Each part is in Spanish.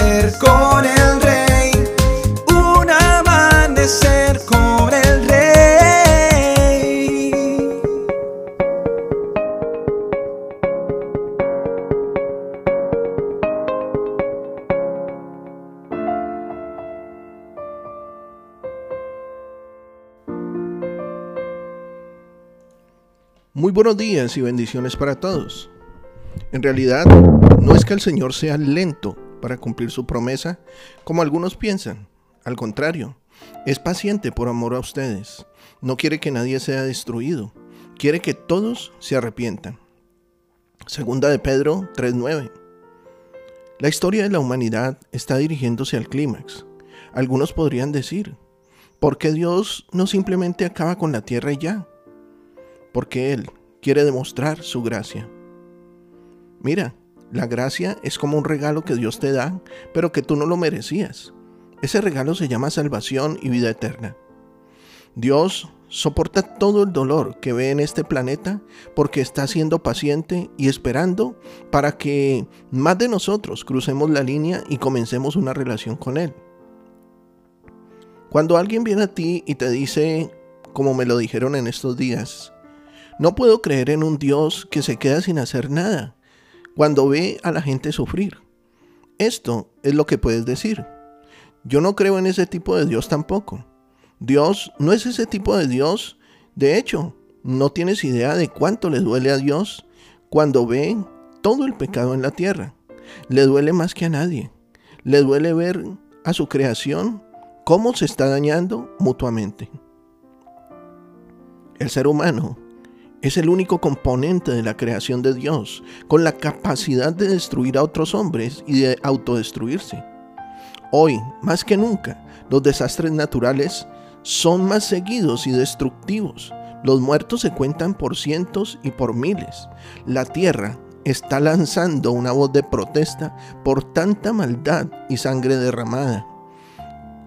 amanecer con el rey, un amanecer con el rey. Muy buenos días y bendiciones para todos. En realidad, no es que el Señor sea lento para cumplir su promesa, como algunos piensan. Al contrario, es paciente por amor a ustedes. No quiere que nadie sea destruido. Quiere que todos se arrepientan. Segunda de Pedro 3.9. La historia de la humanidad está dirigiéndose al clímax. Algunos podrían decir, ¿por qué Dios no simplemente acaba con la tierra y ya? Porque Él quiere demostrar su gracia. Mira, la gracia es como un regalo que Dios te da, pero que tú no lo merecías. Ese regalo se llama salvación y vida eterna. Dios soporta todo el dolor que ve en este planeta porque está siendo paciente y esperando para que más de nosotros crucemos la línea y comencemos una relación con Él. Cuando alguien viene a ti y te dice, como me lo dijeron en estos días, no puedo creer en un Dios que se queda sin hacer nada cuando ve a la gente sufrir. Esto es lo que puedes decir. Yo no creo en ese tipo de Dios tampoco. Dios no es ese tipo de Dios. De hecho, no tienes idea de cuánto le duele a Dios cuando ve todo el pecado en la tierra. Le duele más que a nadie. Le duele ver a su creación cómo se está dañando mutuamente. El ser humano es el único componente de la creación de Dios con la capacidad de destruir a otros hombres y de autodestruirse. Hoy, más que nunca, los desastres naturales son más seguidos y destructivos. Los muertos se cuentan por cientos y por miles. La tierra está lanzando una voz de protesta por tanta maldad y sangre derramada.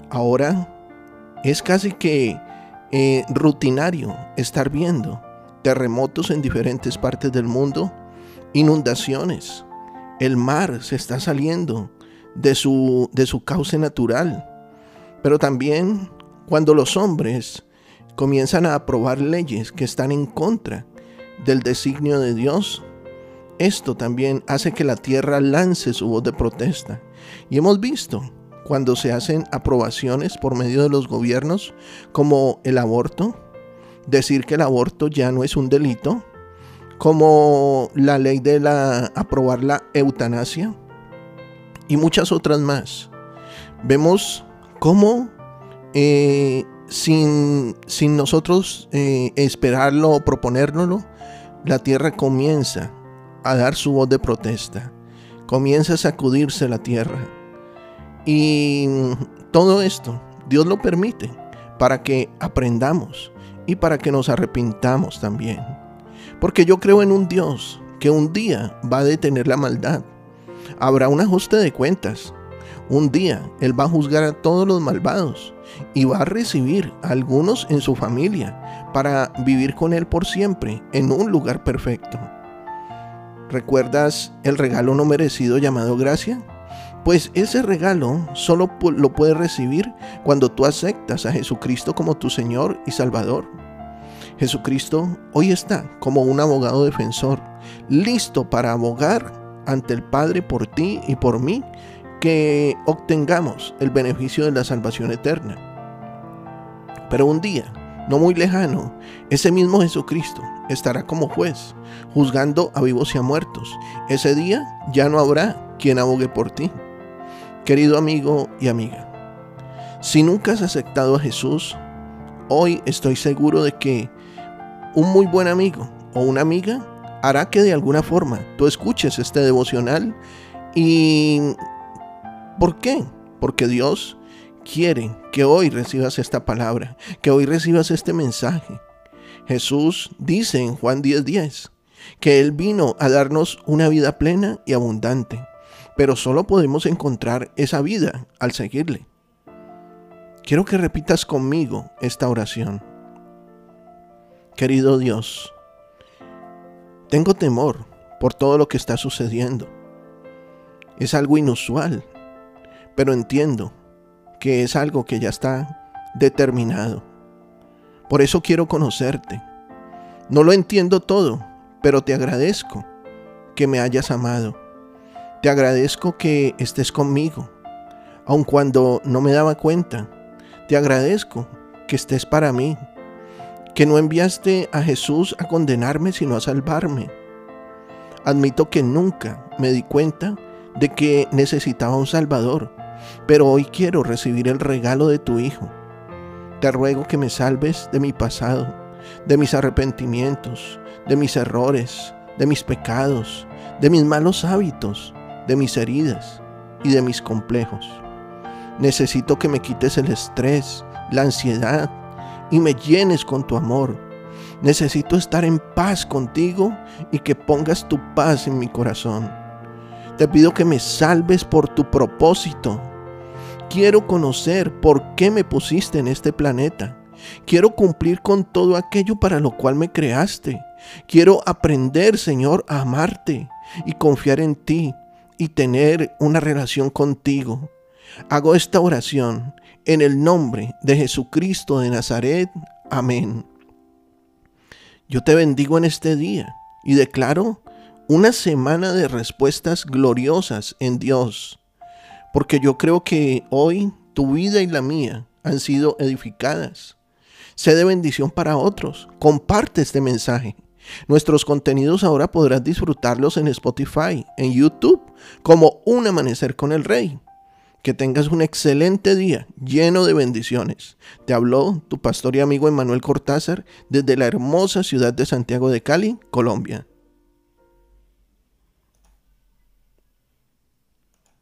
Ahora es casi que eh, rutinario estar viendo terremotos en diferentes partes del mundo, inundaciones. El mar se está saliendo de su, de su cauce natural. Pero también cuando los hombres comienzan a aprobar leyes que están en contra del designio de Dios, esto también hace que la tierra lance su voz de protesta. Y hemos visto cuando se hacen aprobaciones por medio de los gobiernos como el aborto, decir que el aborto ya no es un delito, como la ley de la aprobar la eutanasia, y muchas otras más. Vemos cómo eh, sin, sin, nosotros eh, esperarlo o proponérnoslo, la tierra comienza a dar su voz de protesta, comienza a sacudirse la tierra. Y todo esto Dios lo permite para que aprendamos y para que nos arrepintamos también. Porque yo creo en un Dios que un día va a detener la maldad habrá un ajuste de cuentas. Un día Él va a juzgar a todos los malvados y va a recibir a algunos en su familia para vivir con Él por siempre en un lugar perfecto. ¿Recuerdas el regalo no merecido llamado gracia? Pues ese regalo solo lo puedes recibir cuando tú aceptas a Jesucristo como tu Señor y Salvador. Jesucristo hoy está como un abogado defensor, listo para abogar ante el Padre por ti y por mí, que obtengamos el beneficio de la salvación eterna. Pero un día, no muy lejano, ese mismo Jesucristo estará como juez, juzgando a vivos y a muertos. Ese día ya no habrá quien abogue por ti. Querido amigo y amiga, si nunca has aceptado a Jesús, hoy estoy seguro de que un muy buen amigo o una amiga hará que de alguna forma tú escuches este devocional. ¿Y por qué? Porque Dios quiere que hoy recibas esta palabra, que hoy recibas este mensaje. Jesús dice en Juan 10:10 que Él vino a darnos una vida plena y abundante, pero solo podemos encontrar esa vida al seguirle. Quiero que repitas conmigo esta oración. Querido Dios, tengo temor por todo lo que está sucediendo. Es algo inusual, pero entiendo que es algo que ya está determinado. Por eso quiero conocerte. No lo entiendo todo, pero te agradezco que me hayas amado. Te agradezco que estés conmigo, aun cuando no me daba cuenta. Te agradezco que estés para mí que no enviaste a Jesús a condenarme, sino a salvarme. Admito que nunca me di cuenta de que necesitaba un Salvador, pero hoy quiero recibir el regalo de tu Hijo. Te ruego que me salves de mi pasado, de mis arrepentimientos, de mis errores, de mis pecados, de mis malos hábitos, de mis heridas y de mis complejos. Necesito que me quites el estrés, la ansiedad y me llenes con tu amor. Necesito estar en paz contigo y que pongas tu paz en mi corazón. Te pido que me salves por tu propósito. Quiero conocer por qué me pusiste en este planeta. Quiero cumplir con todo aquello para lo cual me creaste. Quiero aprender, Señor, a amarte y confiar en ti y tener una relación contigo. Hago esta oración en el nombre de Jesucristo de Nazaret. Amén. Yo te bendigo en este día y declaro una semana de respuestas gloriosas en Dios, porque yo creo que hoy tu vida y la mía han sido edificadas. Sé de bendición para otros. Comparte este mensaje. Nuestros contenidos ahora podrás disfrutarlos en Spotify, en YouTube, como Un Amanecer con el Rey. Que tengas un excelente día lleno de bendiciones. Te habló tu pastor y amigo Emanuel Cortázar desde la hermosa ciudad de Santiago de Cali, Colombia.